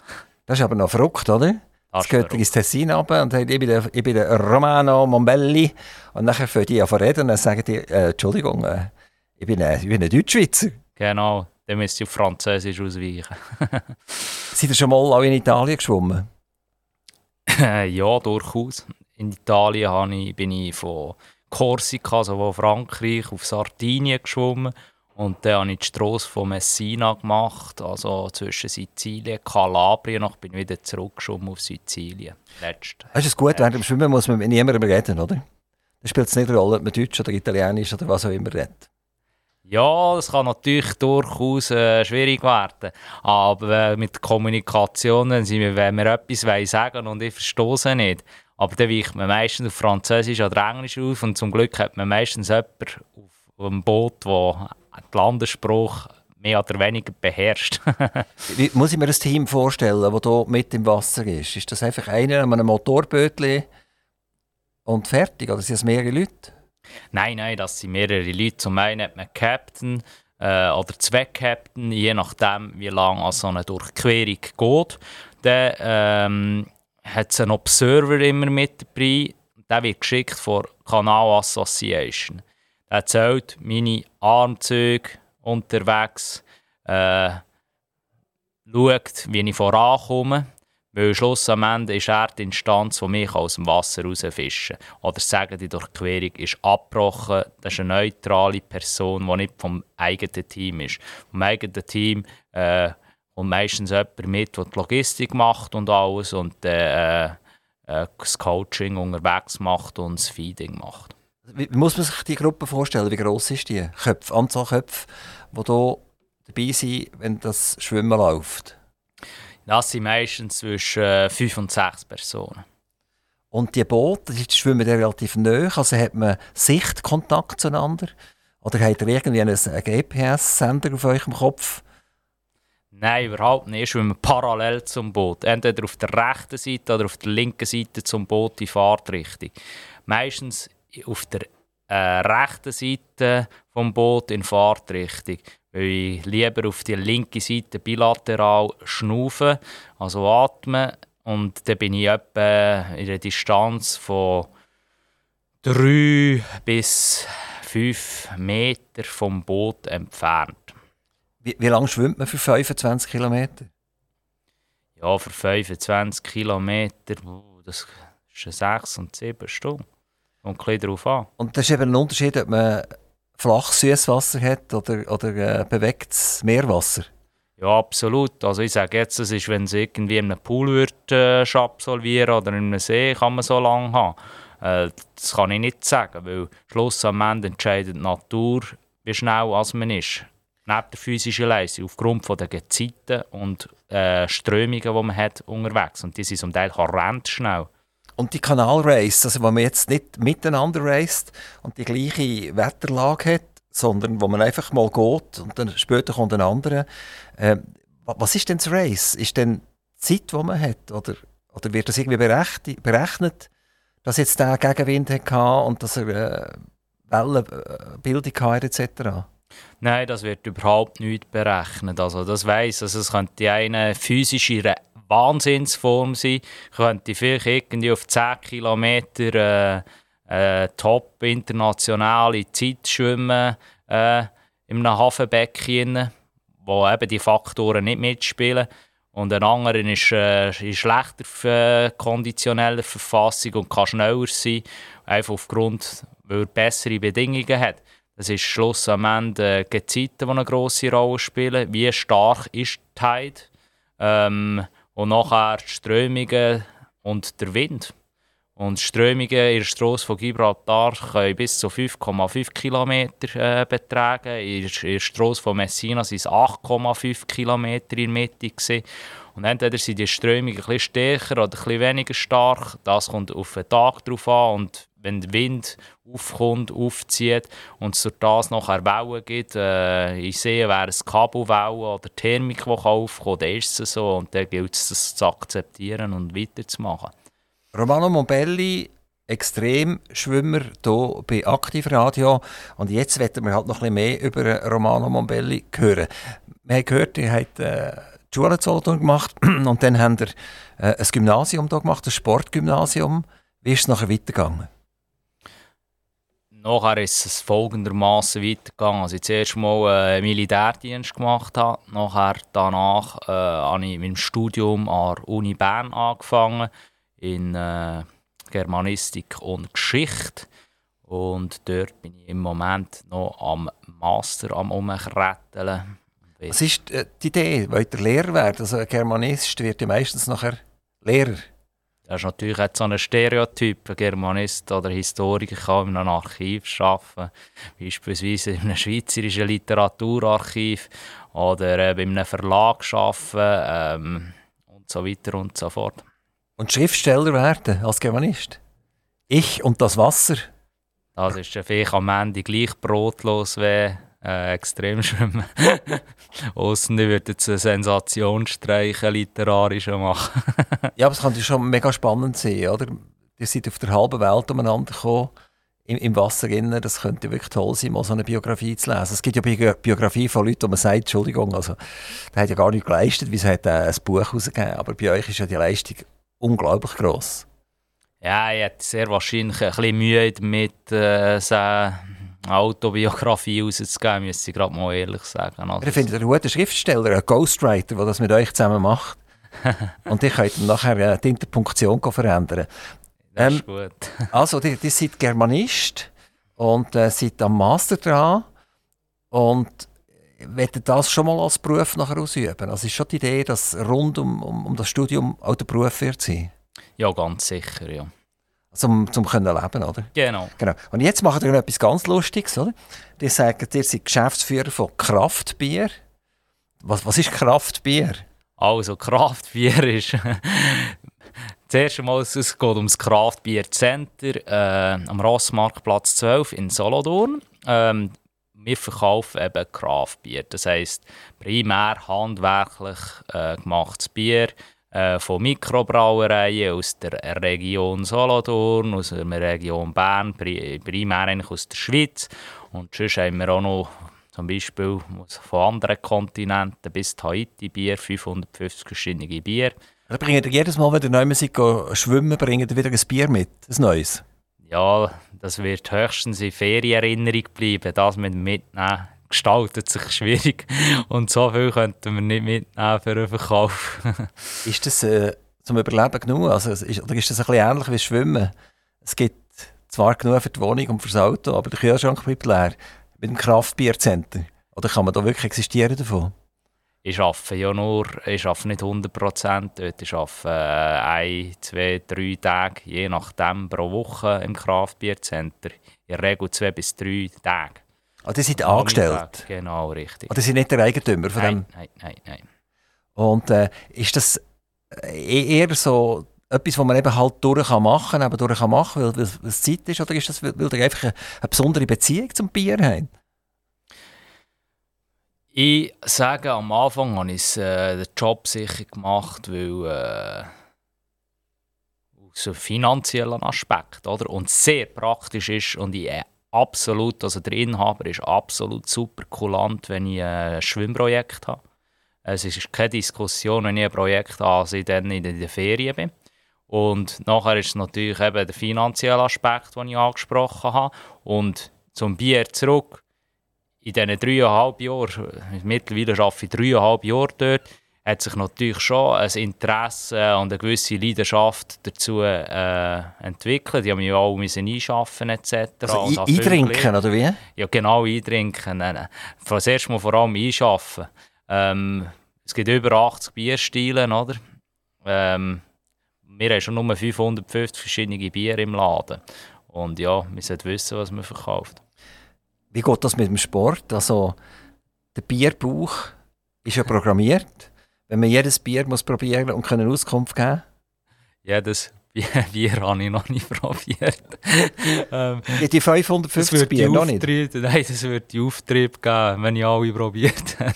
Das ist aber noch verrückt, oder? Das geht ins Tessin runter und sagt, ich bin, der, ich bin der Romano Mombelli. Und dann fangen die an zu reden und dann sagen die, äh, Entschuldigung, äh, ich, bin ein, ich bin ein Deutschschweizer. Genau, dann müsst ihr auf Französisch ausweichen. Seid ihr schon mal auch in Italien geschwommen? ja, durchaus. In Italien ich, bin ich von Korsika, also von Frankreich, auf Sardinien geschwommen und dann habe ich die Strasse von Messina gemacht, also zwischen Sizilien und Kalabrien. Und bin wieder zurückgeschwommen auf Sizilien. Letzt. Das ist gut, während dem Schwimmen muss man mit niemandem reden, oder? Da spielt es nicht eine Rolle, ob man Deutsch oder Italienisch oder was auch immer redet. Ja, das kann natürlich durchaus äh, schwierig werden. Aber äh, mit Kommunikation, wenn, wir etwas sagen und ich verstehe es nicht, aber dann weicht man meistens auf Französisch oder Englisch auf und zum Glück hat man meistens jemanden auf einem Boot, der den Landesspruch mehr oder weniger beherrscht. Wie muss ich mir das Team vorstellen, das hier mit im Wasser ist? Ist das einfach einer an einem Motorbötchen und fertig? Oder sind es mehrere Leute? Nein, nein, das sind mehrere Leute. Zum einen hat man Captain äh, oder zwei Captain, je nachdem, wie lange so eine Durchquerung geht. Dann ähm, hat es einen Observer immer mit dabei. Der wird geschickt von Canal Association. Er zählt meine Armzüge unterwegs, äh, schaut, wie ich vorankomme. Weil Schluss am Ende ist er die Instanz, die mich aus dem Wasser rausfischen Oder sagen, die Durchquerung ist abgebrochen. Das ist eine neutrale Person, die nicht vom eigenen Team ist. Vom eigenen Team äh, kommt meistens jemand mit, der die Logistik macht und alles und äh, äh, das Coaching unterwegs macht und das Feeding macht. Wie muss man sich die Gruppe vorstellen? Wie groß ist die Köpfe, Anzahl Köpfe, die hier dabei sind, wenn das Schwimmen läuft? Das sind meistens zwischen äh, fünf und sechs Personen. Und die Boote, die schwimmen relativ nah, also hat man Sichtkontakt zueinander? Oder habt ihr irgendwie einen GPS-Sender auf eurem Kopf? Nein, überhaupt nicht. Wir schwimmen parallel zum Boot. Entweder auf der rechten Seite oder auf der linken Seite zum Boot in Fahrtrichtung. Meistens auf der äh, rechten Seite vom Boot in Fahrtrichtung, weil ich lieber auf die linke Seite bilateral schnaufen, also atmen und dann bin ich etwa in der Distanz von 3 bis 5 Meter vom Boot entfernt. Wie, wie lange schwimmt man für 25 Kilometer? Ja, für 25 Kilometer, das ist 6 und 7 Stunden. Kommt ein darauf an. Und das ist eben ein Unterschied, ob man flach Süßwasser hat oder, oder äh, bewegtes Meerwasser. Ja, absolut. Also ich sage jetzt, es ist, wenn es irgendwie in einem Pool wird, äh, absolvieren oder in einem See, kann man so lange haben. Äh, das kann ich nicht sagen, weil Schluss am Ende entscheidet die Natur, wie schnell als man ist. Neben der physischen Leistung, aufgrund von der Gezeiten und äh, Strömungen, die man hat unterwegs. Und die sind zum Teil horrend schnell. Und die Kanalrace, also wo man jetzt nicht miteinander raced und die gleiche Wetterlage hat, sondern wo man einfach mal geht und dann später kommt ein anderer. Äh, was ist denn das Race? Ist denn die Zeit, die man hat? Oder, oder wird das irgendwie berechnet, dass jetzt der Gegenwind hatte und dass er äh, Wellenbildung hatte etc.? Nein, das wird überhaupt nicht berechnet. Also das weiss, also es könnte eine physische Wahnsinnsform sein, könnte vielleicht irgendwie auf 10 Kilometer äh, äh, top internationale Zeit schwimmen äh, in einem Hafenbecken, wo eben die Faktoren nicht mitspielen. Und ein anderer ist äh, in schlechter äh, konditioneller Verfassung und kann schneller sein, einfach aufgrund, weil er bessere Bedingungen hat. Das ist Schluss am Ende äh, Gezeiten, die eine grosse Rolle spielen. Wie stark ist die Tide? Ähm, und nachher die Strömungen und der Wind. Und die Strömungen in der Strasse von Gibraltar können bis zu 5,5 km äh, betragen. In der Strasse von Messina waren es 8,5 km in der Mitte. Gewesen. Und entweder sind die Strömungen bisschen stärker oder bisschen weniger stark. Das kommt auf den Tag drauf an. Und wenn der Wind aufkommt, aufzieht und es durch das nachher Wellen gibt, äh, ich sehe, wäre es Kabelwellen oder Thermik, die aufkommt, dann ist es so und dann gilt es, das zu akzeptieren und weiterzumachen. Romano Mombelli, Extremschwimmer hier bei Aktivradio und jetzt werden wir halt noch ein mehr über Romano Mombelli hören. Wir haben gehört, er hat äh, die Schule gemacht und dann haben wir äh, ein Gymnasium hier gemacht, ein Sportgymnasium. Wie ist es nachher weitergegangen? Nachher ist es folgendermaßen weitergegangen. Also ich zuerst mal äh, Militärdienst gemacht habe. Nachher danach äh, habe ich dem Studium an der Uni Bern angefangen in äh, Germanistik und Geschichte. Und dort bin ich im Moment noch am Master am Umkretteln. Was ist äh, die Idee? Wollt ihr Lehrer werden? Also ein Germanist wird ja meistens nachher Lehrer. Das ist natürlich jetzt so ein Stereotyp. Ein Germanist oder Historiker kann in einem Archiv arbeiten, beispielsweise in einem schweizerischen Literaturarchiv oder äh, bei einem Verlag arbeiten ähm, und so weiter und so fort. Und Schriftsteller werden als Germanist? Ich und das Wasser? Das ist vielleicht am Ende gleich brotlos wie äh, extrem schwimmen. Aussen würden sie eine Sensationsstreiche literarischer machen. ja, aber es kann schon mega spannend sein, oder? Ihr seid auf der halben Welt umeinander gekommen, im, im Wasser innen. Das könnte wirklich toll sein, mal so eine Biografie zu lesen. Es gibt ja Bi Biografien von Leuten, wo man sagt, Entschuldigung, also, der hat ja gar nichts geleistet, wieso hat er ein Buch herausgegeben? Aber bei euch ist ja die Leistung unglaublich gross. Ja, ich hätte sehr wahrscheinlich ein bisschen Mühe damit, äh, Autobiografie rauszugeben, müsste ich gerade mal ehrlich sagen. Also, ich finde, einen guten Schriftsteller, einen Ghostwriter, der das mit euch zusammen macht. und ich könnt nachher äh, die Interpunktion verändern. Das ist ähm, gut. also, ihr, ihr seid Germanist und äh, seid am Master dran und wollt das schon mal als Beruf nachher ausüben? Also ist schon die Idee, dass rund um, um, um das Studium auch der Beruf wird sein? Ja, ganz sicher, ja zum, zum können leben, oder? Genau. genau. Und jetzt machen wir etwas ganz Lustiges, oder? Die sagen, ihr seid Geschäftsführer von Kraftbier. Was, was ist Kraftbier? Also, Kraftbier ist... Zuerst einmal, es geht ums Kraftbier Center äh, am Rossmarktplatz 12 in Solothurn. Ähm, wir verkaufen eben Kraftbier. Das heisst, primär handwerklich äh, gemachtes Bier äh, von Mikrobrauereien aus der Region Solothurn, aus der Region Bern, primär eigentlich aus der Schweiz. Und sonst haben wir auch noch zum Beispiel von anderen Kontinenten bis Haiti Bier, 550 verschiedene Bier. Da bringt ihr jedes Mal, wenn ihr neu seid, schwimmen, bringt ihr wieder ein Bier mit, ein neues? Ja, das wird höchstens in Ferienerinnerung bleiben, das mit mitnehmen gestaltet sich schwierig und so viel könnten wir nicht mitnehmen für einen Verkauf. ist das äh, zum Überleben genug? Also, ist, oder ist das ein bisschen ähnlich wie Schwimmen? Es gibt zwar genug für die Wohnung und für das Auto, aber der Kühlschrank bleibt leer. Mit dem Kraftbiercenter. Oder kann man da wirklich existieren davon? Ich arbeite ja nur, ich arbeite nicht 100 Prozent, ich arbeite äh, ein, zwei, drei Tage, je nachdem pro Woche im Kraftbiercenter. In der Regel zwei bis drei Tage. Ah, die sind angestellt? Genau, richtig. Ah, die sind nicht der Eigentümer von nein, dem? Nein, nein, nein. Und äh, ist das äh, eher so etwas, was man eben halt durch machen kann, durch kann machen, weil, weil es Zeit ist, oder ist das, weil, weil ihr einfach eine, eine, besondere Beziehung zum Bier habt? Ich sage, am Anfang habe ich äh, den Job sicher gemacht, weil äh, aus einem finanziellen Aspekt, oder? Und sehr praktisch ist und ich absolut, also der Inhaber ist absolut super kulant, wenn ich ein Schwimmprojekt habe. Es ist keine Diskussion, wenn ich ein Projekt habe, als ich dann in der Ferien bin. Und nachher ist es natürlich eben der finanzielle Aspekt, den ich angesprochen habe. Und zum Bier zurück, in diesen dreieinhalb Jahren, mittlerweile arbeite ich dreieinhalb Jahre dort, hat sich natürlich schon ein Interesse und eine gewisse Leidenschaft dazu äh, entwickelt. Die haben mich auch müssen einschaffen etc. Also eintrinken, oder wie? Ja, genau, eintrinken. Nein. Das erste Mal vor allem einschaffen. Ähm, es gibt über 80 Bierstile, oder? Ähm, wir haben schon nur 550 verschiedene Bier im Laden. Und ja, wir sollten wissen, was man verkauft. Wie geht das mit dem Sport? Also, der Bierbauch ist ja programmiert. Wenn man jedes Bier muss probieren und können Auskunft geben Jedes Bier habe ich noch nicht probiert. ähm, ja, die 550 Bier noch nicht? Nein, das wird die Auftrieb geben, wenn ich alle probiert habe.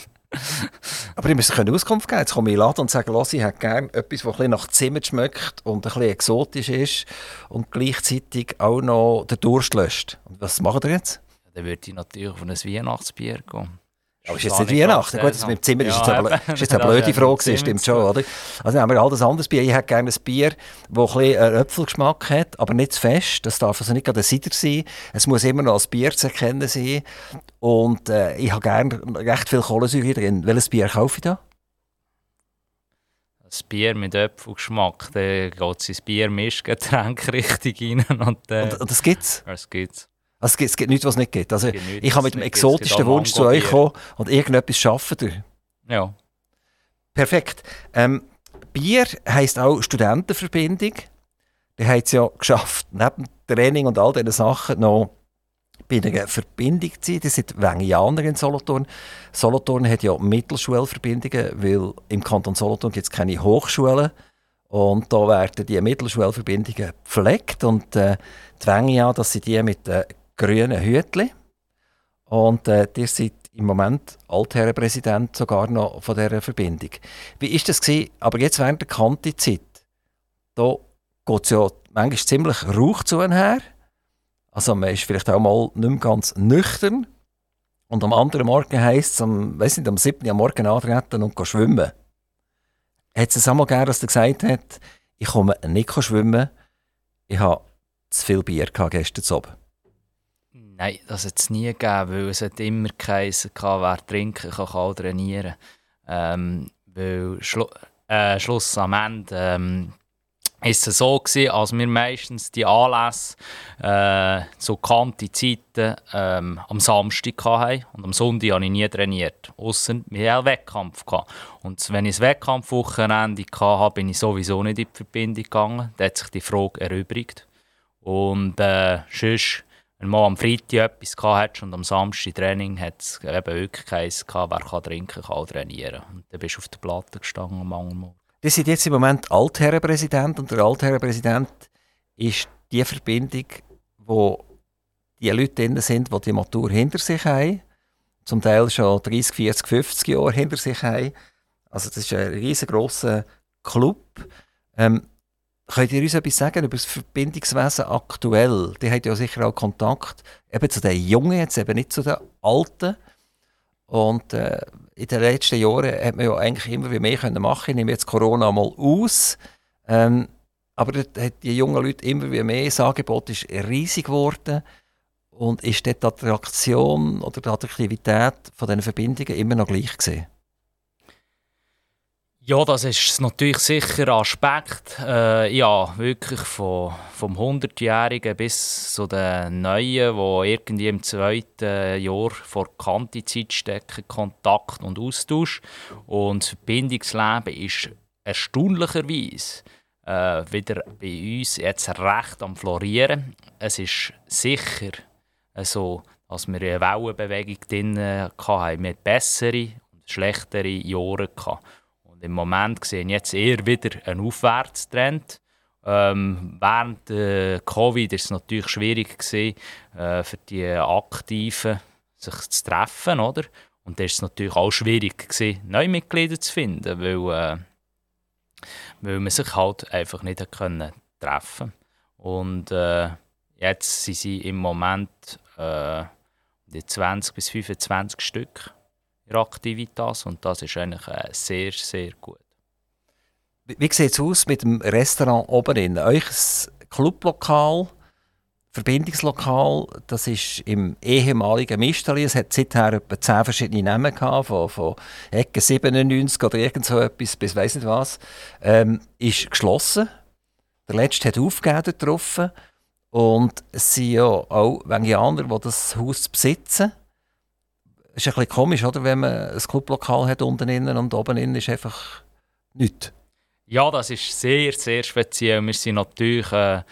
Aber ich müsste Auskunft geben. Jetzt komme ich in Laden und sage, ich hätte gerne etwas, das ein nach Zimmer schmeckt und ein bisschen exotisch ist und gleichzeitig auch noch den Durst löscht. Und was macht ihr jetzt? Dann würde ich natürlich auf ein Weihnachtsbier gehen. Aber ist jetzt nicht Weihnachten? Gut, das mit dem Zimmer ist, jetzt eine, ist jetzt eine blöde Frage, stimmt schon, oder? Also haben wir all das anderes Bier. Ich hätte gerne ein Bier, das ein bisschen einen Äpfelgeschmack hat, aber nicht zu fest. Das darf also nicht gerade ein Cider sein. Es muss immer noch als Bier zu erkennen sein. Und äh, ich habe gerne recht viel Kohlensäure drin. Welches Bier kaufe ich da? Das Bier mit Äpfelgeschmack, da geht es ins Bier-Mischgetränk richtig rein. Und, äh, und, und das gibt's? Das gibt's. Also es gibt, es gibt nichts, was es nicht gibt. Also gibt ich habe mit dem exotischsten Wunsch zu euch kommen und irgendetwas schaffen. Ja. Perfekt. Ähm, Bier heisst auch Studentenverbindung. Die haben es ja geschafft, neben Training und all diesen Sachen noch bei einer Verbindung zu sein. Das sind Wengianer in Solothurn. Solothurn hat ja Mittelschulverbindungen, weil im Kanton Solothurn gibt es keine Hochschulen. Und da werden die Mittelschulverbindungen gepflegt. Und äh, die Wengia, das sind die mit den grünen Hütli. Und äh, ihr seid im Moment Altherrenpräsident sogar noch von dieser Verbindung. Wie ist das gewesen? Aber jetzt während der Kanti-Zeit, da geht es ja manchmal ziemlich Rauch zu her. Also man ist vielleicht auch mal nicht mehr ganz nüchtern. Und am anderen Morgen heisst es, am, weiss nicht, am 7. Uhr Morgen antreten und schwimmen. Hat es einmal gegeben, dass er gesagt hat, ich komme nicht schwimmen, ich habe zu viel Bier gestern Abend? Nein, das hat es nie gegeben, weil es hat immer geheißen, wer trinken kann, kann trainieren. Ähm, weil Schlu äh, Schluss am Ende ähm, ist es so gewesen, als wir meistens die Anlässe äh, zu kanten Zeiten ähm, am Samstag hatten und am Sonntag habe ich nie trainiert, außer wir hatten Wettkampf. Gehabt. Und wenn ich ein Wettkampfwochenende hatte, bin ich sowieso nicht in die Verbindung gegangen. Da hat sich die Frage erübrigt. Und äh, sonst wenn man am Freitag etwas hatte und am Samstag Training, hat es eben wirklich geheißen, wer kann trinken, kann auch trainieren. Und dann bist du auf der Platte gestanden am Morgen. Die sind jetzt im Moment Altherrenpräsident und der Altherrenpräsident ist die Verbindung, wo die Leute drin sind, die die Matur hinter sich haben, zum Teil schon 30, 40, 50 Jahre hinter sich haben. Also das ist ein riesengroßer Club. Ähm, Könnt ihr uns etwas sagen über das Verbindungswesen aktuell? Die hat ja sicher auch Kontakt eben zu den Jungen, jetzt eben nicht zu den Alten. Und äh, in den letzten Jahren hat man ja eigentlich immer mehr können machen. Ich nehme jetzt Corona mal aus. Ähm, aber die jungen Leute immer mehr. Das Angebot ist riesig geworden. Und ist dort die Attraktion oder die Attraktivität von diesen Verbindungen immer noch gleich gesehen? Ja, das ist natürlich sicher ein Aspekt. Äh, ja, wirklich von, vom 100-Jährigen bis zu den Neuen, die irgendwie im zweiten Jahr vor Kantizeit stecken, Kontakt und Austausch. Und das Verbindungsleben ist erstaunlicherweise äh, wieder bei uns jetzt recht am Florieren. Es ist sicher so, dass wir eine Wellenbewegung drin hatten. Wir hatten bessere und schlechtere Jahre. Gehabt. Im Moment sehen jetzt eher wieder einen Aufwärtstrend. Ähm, während äh, Covid ist es natürlich schwierig gewesen, äh, für die Aktiven sich zu treffen, oder? Und da ist es natürlich auch schwierig gewesen, neue Mitglieder zu finden, weil, äh, weil man sich halt einfach nicht können treffen. Und äh, jetzt sind sie im Moment äh, die 20 bis 25 Stück in Aktivitas und das ist eigentlich äh, sehr, sehr gut. Wie, wie sieht es aus mit dem Restaurant oben in? Euch Clublokal, Verbindungslokal, das ist im ehemaligen Misteli. Es hat seither etwa 10 verschiedene Namen gehabt, von, von Ecke 97 oder irgend so etwas bis weiss nicht was. Ähm, ist geschlossen. Der letzte hat aufgegeben getroffen. Und es sind ja auch Wengianer, die das Haus besitzen. Es ist ein bisschen komisch, oder, wenn man ein Clublokal hat unten innen und oben innen ist einfach nichts. Ja, das ist sehr, sehr speziell. Wir sind natürlich äh,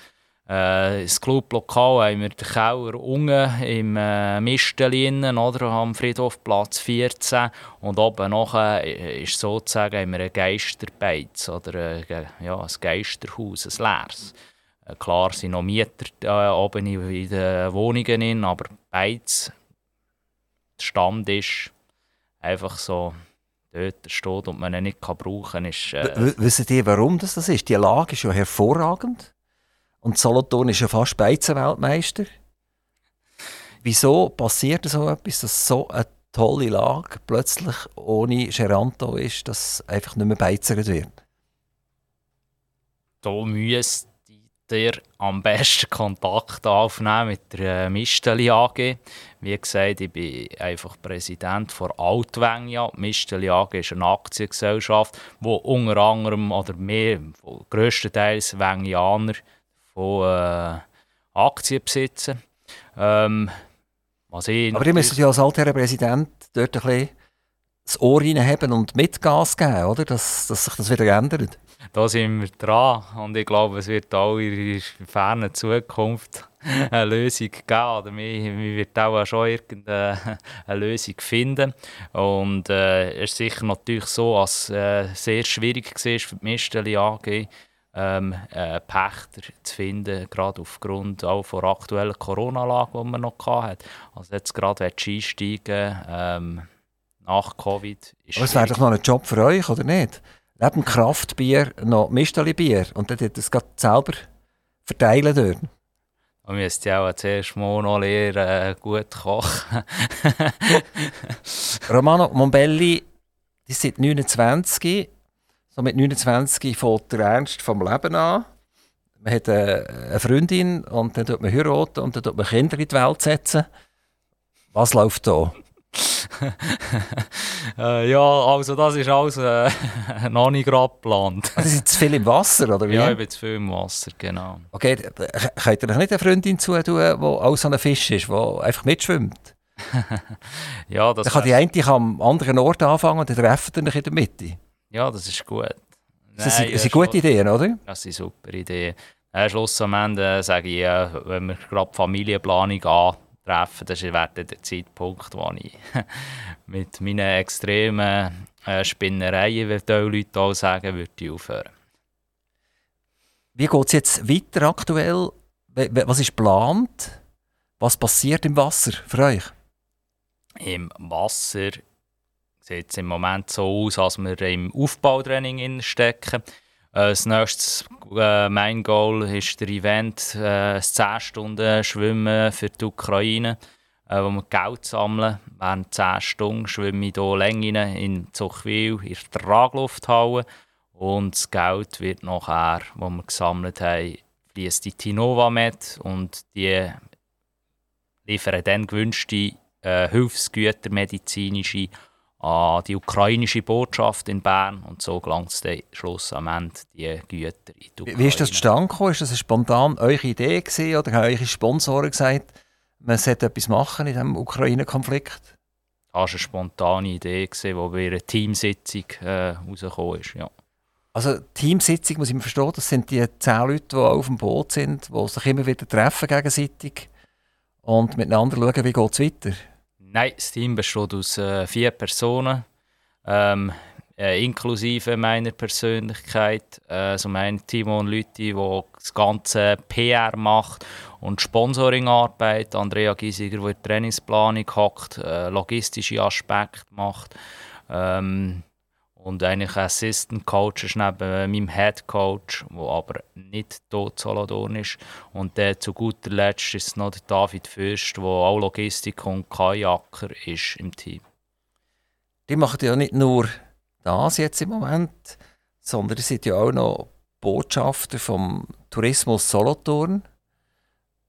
äh, das Clublokal haben wir den Keller unten im äh, Mistelin, oder, am Friedhofplatz 14 und oben nachher äh, ist sozusagen haben wir ein Geisterbeiz oder äh, ja, ein Geisterhaus, ein leeres. Äh, klar sind noch Mieter äh, oben in, den Wohnungen, aber Beiz, Stand ist einfach so dort steht und man ihn nicht brauchen kann. Ist, äh Wissen ihr, warum das, das ist? Die Lage ist ja hervorragend. Und Solothurn ist ja fast Beizenweltmeister. Wieso passiert so etwas, dass so eine tolle Lage plötzlich ohne Geranto ist, dass einfach nicht mehr beizert wird? Da müsste ihr am besten Kontakt aufnehmen mit der äh, Misteli AG. Wie gesagt, ich bin einfach Präsident von Altwengia. Misteli AG ist eine Aktiengesellschaft, wo unter anderem oder mehr, größtenteils Wengianer von äh, Aktien besitzen. Ähm, was ich Aber ihr müsst ja als alter Präsident dort ein bisschen das Ohr reinhaben und mit Gas geben, oder? Dass, dass sich das wieder ändert. Da sind wir dran und ich glaube, es wird auch in der fernen Zukunft eine Lösung geben. Oder wir, wir wird auch schon irgendeine Lösung finden. Und äh, es ist sicher natürlich so, dass es äh, sehr schwierig war für die Misteli AG, ähm, äh, Pächter zu finden, gerade aufgrund auch der aktuellen Corona-Lage, die man noch hatte. Also jetzt gerade einsteigen ähm, nach Covid. Ist Aber es wäre doch noch ein Job für euch, oder nicht? Neben Kraftbier noch Misteli-Bier und dann das selber verteilen dort. Man müsste ja auch zuerst mal noch lernen, äh, gut kochen. Romano Mombelli, die sind 29 so mit 29 fängt der Ernst vom Leben an. Man hat eine Freundin und dann tut man heiraten und dann tut man Kinder in die Welt setzen. Was läuft da? Äh, ja, also das ist alles äh, noch nicht gerade geplant. Also sind zu viel im Wasser, oder wie? Ja, ich bin zu viel im Wasser, genau. Okay, könnt ihr doch nicht eine Freundin zutun, die auch so ein Fisch ist, die einfach mitschwimmt? ja, das Dann kann die eine am anderen Ort anfangen und dann treffen ihr in der Mitte. Ja, das ist gut. Nein, das sind, sind gute Ideen, oder? Das sind super Ideen. Äh, Schluss am Ende sage ich, äh, wenn wir gerade Familienplanung antreffen, das wäre der Zeitpunkt, wo ich mit meinen extremen äh, Spinnereien, wie die Leute auch sagen, würde ich aufhören. Wie geht es jetzt weiter aktuell? Was ist geplant? Was passiert im Wasser für euch? Im Wasser sieht es im Moment so aus, als wir im Aufbautraining stecken. Äh, das nächste äh, mein Goal ist der Event, äh, 10 Stunden Schwimmen für die Ukraine, äh, wo wir Geld sammeln. Während 10 Stunden schwimme ich hier Längen in Zuchwil in der Traglufthalle. Und das Geld wird nachher, das wir gesammelt haben, fließt in Tinova mit und die liefern dann gewünschte äh, Hilfsgüter, medizinische an die ukrainische Botschaft in Bern und so gelangt es dann schlussendlich die Güter in die Ukraine. Wie ist das zustande gekommen? Ist das spontan eure Idee gewesen, oder haben eure Sponsoren gesagt, man sollte etwas machen in diesem Ukraine-Konflikt? Das war eine spontane Idee, die bei einer Teamsitzung äh, rausgekommen ist, ja. Also Teamsitzung, muss ich mir verstehen, das sind die zehn Leute, die auf dem Boot sind, die sich immer wieder treffen gegenseitig und miteinander schauen, wie geht es weiter. Nein, das Team besteht aus äh, vier Personen, ähm, äh, inklusive meiner Persönlichkeit. Äh, also mein Timon Lütti, der das ganze PR macht und Sponsoringarbeit. Andrea Giesiger, der die Trainingsplanung hackt, äh, logistische Aspekte macht. Ähm, Und eigentlich Assistant Coach ist neben meinem Head Coach, der aber nicht dort Solothurn ist. Und dann zu guter Letzt ist noch der David Fürst, der auch Logistik und Kajaker ist im Team. Die machen ja nicht nur das jetzt im Moment, sondern die sind ja auch noch Botschafter vom Tourismus Solothurn.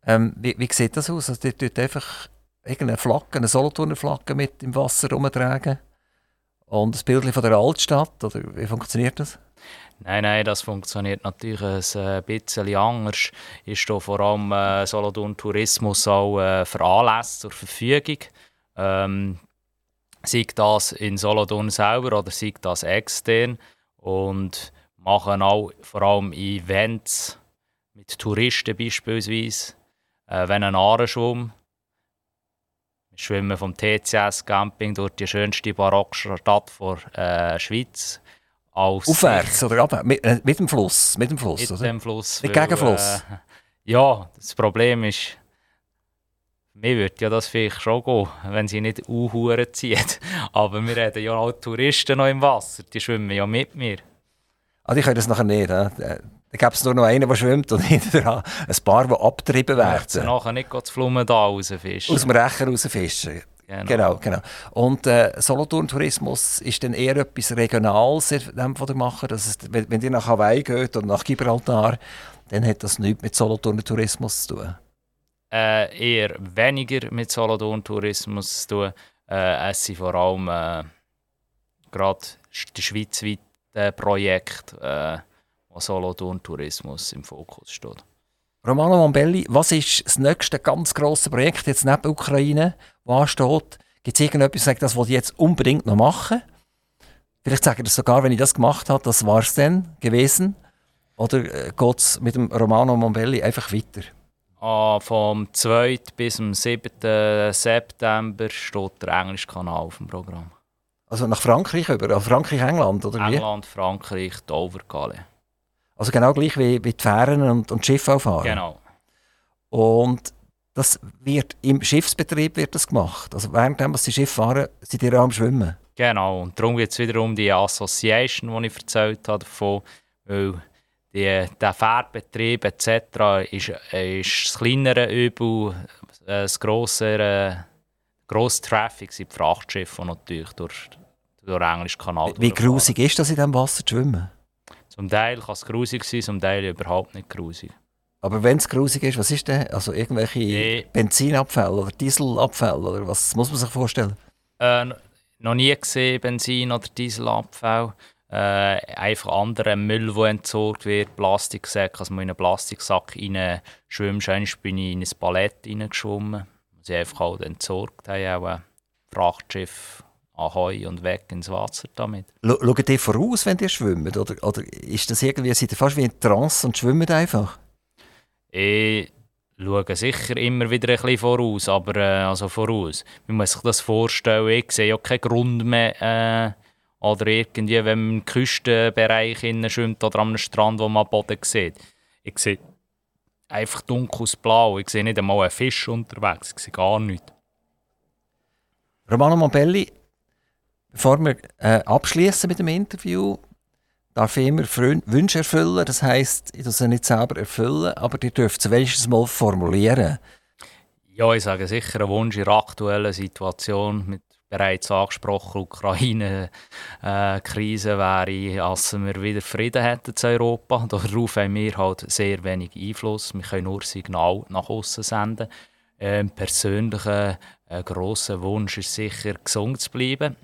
Ähm, wie, wie sieht das aus? Also, die tut einfach irgendeine Flagge, eine Solothurner Flagge mit im Wasser rumtragen und ein Bild von der Altstadt? Oder wie funktioniert das? Nein, nein, das funktioniert natürlich ein bisschen anders. Ist da vor allem äh, Solothurn Tourismus auch äh, für Anlässe zur Verfügung. Ähm, sei das in Solothurn selber oder sei das extern. Und machen auch vor allem Events mit Touristen beispielsweise. Äh, wenn ein Ahrenschwumm. Wir schwimmen vom TCS Camping durch die schönste Barockstadt der äh, Schweiz. Als Aufwärts oder ab, mit, äh, mit, dem Fluss? Mit dem Fluss, mit oder? dem Fluss. Mit weil, Gegenfluss? Äh, ja, das Problem ist, mir würde ja das vielleicht schon gehen, wenn sie nicht Uhuren ziehen. Aber wir reden ja auch Touristen noch im Wasser, die schwimmen ja mit mir. Also ich kann das nachher nicht. He? Da gäbe es nur noch einen, der schwimmt und hinterher ein paar, die abgetrieben werden. Ja, nachher nicht das Flumen da rausfischen. Aus dem Rechen rausfischen. Genau. genau, genau. Und äh, Solothurn-Tourismus ist dann eher etwas Regionales, dem, was ihr macht. Also, wenn, wenn ihr nach Hawaii geht oder nach Gibraltar, dann hat das nichts mit Solothurn-Tourismus zu tun. Äh, eher weniger mit Solothurn-Tourismus zu tun. Äh, es sind vor allem äh, gerade die schweizweiten Projekte, äh, wo Solothurn-Tourismus im Fokus steht. Romano Mombelli, was ist das nächste ganz grosse Projekt jetzt neben der Ukraine, das ansteht? Gibt es irgendetwas, das ich jetzt unbedingt noch machen? Vielleicht sage ich das sogar, wenn ich das gemacht habe, das war es dann gewesen. Oder äh, geht es mit dem Romano Mombelli einfach weiter? Ah, vom 2. bis zum 7. September steht der englische Kanal auf dem Programm. Also nach Frankreich über? Frankreich, England, oder wie? England, Frankreich, Dover-Calais. Also genau gleich wie, wie die Fähren und, und Schiffe auffahren. Genau. Und das wird im Schiffsbetrieb wird das gemacht. Also während die Schiffe fahren, sind die am Schwimmen. Genau. Und darum geht es wiederum die Association, die ich erzählt habe davon, weil die, der Fährbetrieb etc. ist, ist das kleinere Übel, das grossere, grosse Traffic sind die Frachtschiffe, die natürlich durch, durch den englischen Kanal Wie grusig ist das in diesem Wasser zu schwimmen? Zum Teil kann es grusig sein, zum Teil überhaupt nicht grusig. Aber wenn es grusig ist, was ist denn? Also irgendwelche nee. Benzinabfälle oder Dieselabfälle oder was muss man sich vorstellen? Äh, noch nie gesehen Benzin- oder Dieselabfall. Äh, einfach anderer Müll, der entsorgt wird, Plastiksäcke, also man in einen Plastiksack rein schwimmst. Einmal bin ich in ein Ballett reingeschwommen, sie einfach halt entsorgt haben, auch ein Frachtschiff Ahoi und weg ins Wasser damit. Schaut ihr voraus, wenn ihr schwimmt? Oder, oder ist das irgendwie, seid ihr fast wie in Trance und schwimmt einfach? Ich schaue sicher immer wieder ein bisschen voraus, aber äh, also voraus. Man muss sich das vorstellen, ich sehe ja keinen Grund mehr, äh, oder irgendwie, wenn man im Küstenbereich schwimmt oder am Strand, wo man Boden sieht. Ich sehe einfach dunkles Blau, ich sehe nicht einmal einen Fisch unterwegs, ich sehe gar nichts. Romano Mombelli, Bevor wir äh, abschließen mit dem Interview, darf ich immer Wünsche erfüllen. Das heisst, ich darf sie nicht selber erfüllen, aber die dürft sie wenigstens mal formulieren. Ja, ich sage sicher, ein Wunsch in der aktuellen Situation mit bereits angesprochen Ukraine-Krise wäre, dass wir wieder Frieden hätten in Europa. Darauf haben wir halt sehr wenig Einfluss. Wir können nur Signal nach außen senden. Ein ähm, persönlicher äh, grosser Wunsch ist sicher, gesund zu bleiben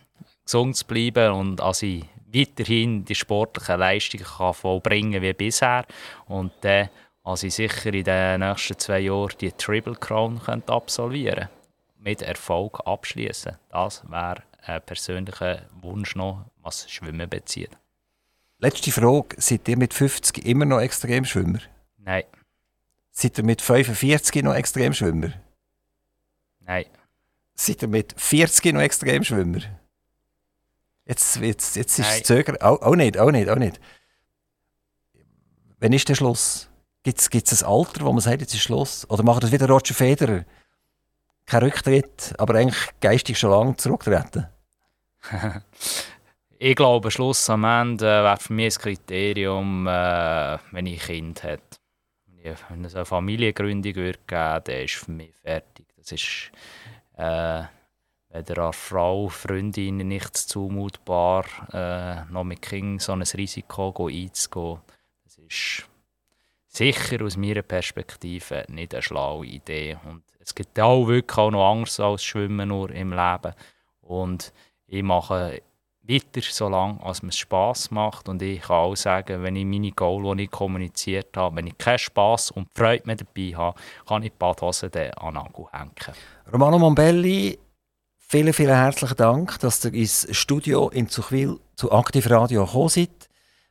gesund zu bleiben und dass ich weiterhin die sportlichen Leistungen kann vollbringen wie bisher. Und dann, äh, als ich sicher in den nächsten zwei Jahren die Triple Crown könnte absolvieren mit Erfolg abschließen. Das wäre ein persönlicher Wunsch noch, was Schwimmen bezieht. Letzte Frage: Seid ihr mit 50 immer noch Extremschwimmer? Nein. Seid ihr mit 45 noch Extremschwimmer? Nein. Seid ihr mit 40 noch Extremschwimmer? Jetzt, jetzt, jetzt ist es Zögern. Auch, auch nicht, auch nicht, auch nicht. Wann ist der Schluss? Gibt es ein Alter, wo man sagt, jetzt ist Schluss? Oder macht das wieder Roger Federer? Kein Rücktritt, aber eigentlich geistig schon lange zurücktreten? Ich glaube, Schluss am Ende wäre für mich ein Kriterium, äh, wenn ich ein Kind hätte. Wenn es eine Familiengründung würde geben, dann ist für mich fertig. Das ist äh, weder einer Frau, Freundin nicht zumutbar, äh, noch mit Kindern so ein Risiko einzugehen. Das ist sicher aus meiner Perspektive nicht eine schlaue Idee. Und es gibt auch wirklich auch noch anders als Schwimmen nur im Leben. Und ich mache weiter, solange es mir Spass macht. Und ich kann auch sagen, wenn ich meine Goal, die ich kommuniziert habe, wenn ich keinen Spass und Freude mehr dabei habe, kann ich die Badhose an den Nagel hängen. Romano Mombelli, vielen, vielen herzlichen Dank, dass ihr ins Studio in Zuchwil zu Aktiv Radio gekommen seid.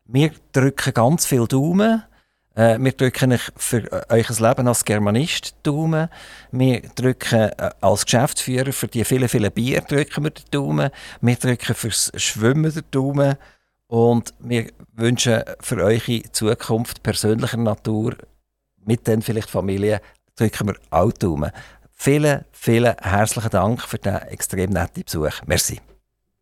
Wir drücken ganz viel Daumen. Äh, wir drücken euch für äh, euer Leben als Germanist Daumen. Wir drücken äh, als Geschäftsführer für die vielen, vielen Bier drücken wir den Daumen. Wir drücken fürs Schwimmen den Daumen. Und wir wünschen für eure Zukunft persönlicher Natur, mit den vielleicht Familie, drücken wir auch Daumen. Vielen, vielen herzlichen Dank für den extrem netten Besuch. Merci.